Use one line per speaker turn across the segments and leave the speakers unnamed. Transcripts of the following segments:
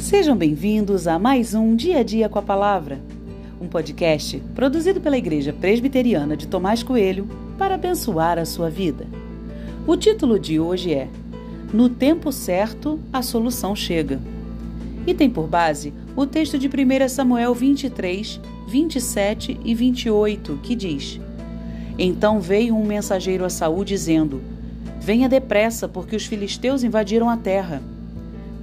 Sejam bem-vindos a mais um Dia a Dia com a Palavra, um podcast produzido pela Igreja Presbiteriana de Tomás Coelho para abençoar a sua vida. O título de hoje é No Tempo Certo, a Solução Chega. E tem por base o texto de 1 Samuel 23, 27 e 28, que diz: Então veio um mensageiro a Saul dizendo: Venha depressa, porque os filisteus invadiram a terra.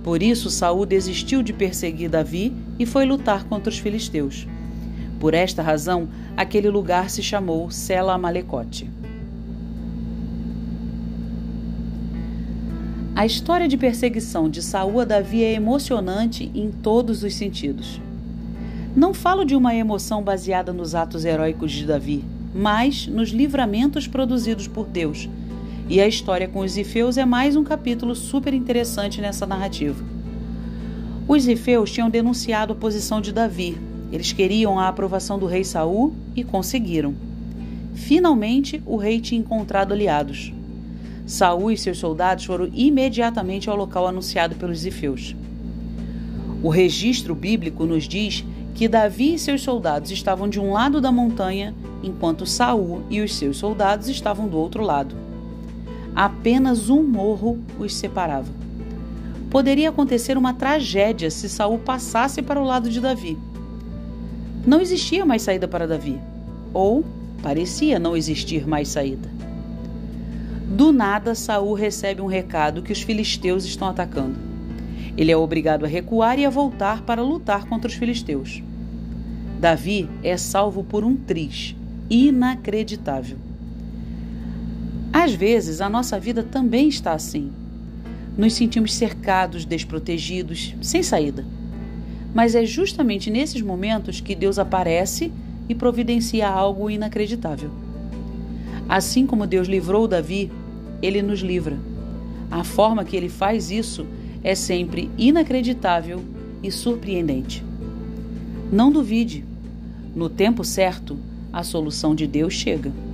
Por isso Saul desistiu de perseguir Davi e foi lutar contra os filisteus. Por esta razão, aquele lugar se chamou Sela Amalecote. A história de perseguição de Saul a Davi é emocionante em todos os sentidos. Não falo de uma emoção baseada nos atos heróicos de Davi, mas nos livramentos produzidos por Deus e a história com os Ifeus é mais um capítulo super interessante nessa narrativa. Os Ifeus tinham denunciado a posição de Davi. Eles queriam a aprovação do rei Saul e conseguiram. Finalmente, o rei tinha encontrado aliados. Saul e seus soldados foram imediatamente ao local anunciado pelos Ifeus. O registro bíblico nos diz que Davi e seus soldados estavam de um lado da montanha, enquanto Saul e os seus soldados estavam do outro lado. Apenas um morro os separava. Poderia acontecer uma tragédia se Saul passasse para o lado de Davi. Não existia mais saída para Davi, ou parecia não existir mais saída. Do nada, Saul recebe um recado que os filisteus estão atacando. Ele é obrigado a recuar e a voltar para lutar contra os filisteus. Davi é salvo por um triz inacreditável. Às vezes, a nossa vida também está assim. Nos sentimos cercados, desprotegidos, sem saída. Mas é justamente nesses momentos que Deus aparece e providencia algo inacreditável. Assim como Deus livrou Davi, ele nos livra. A forma que ele faz isso é sempre inacreditável e surpreendente. Não duvide, no tempo certo, a solução de Deus chega.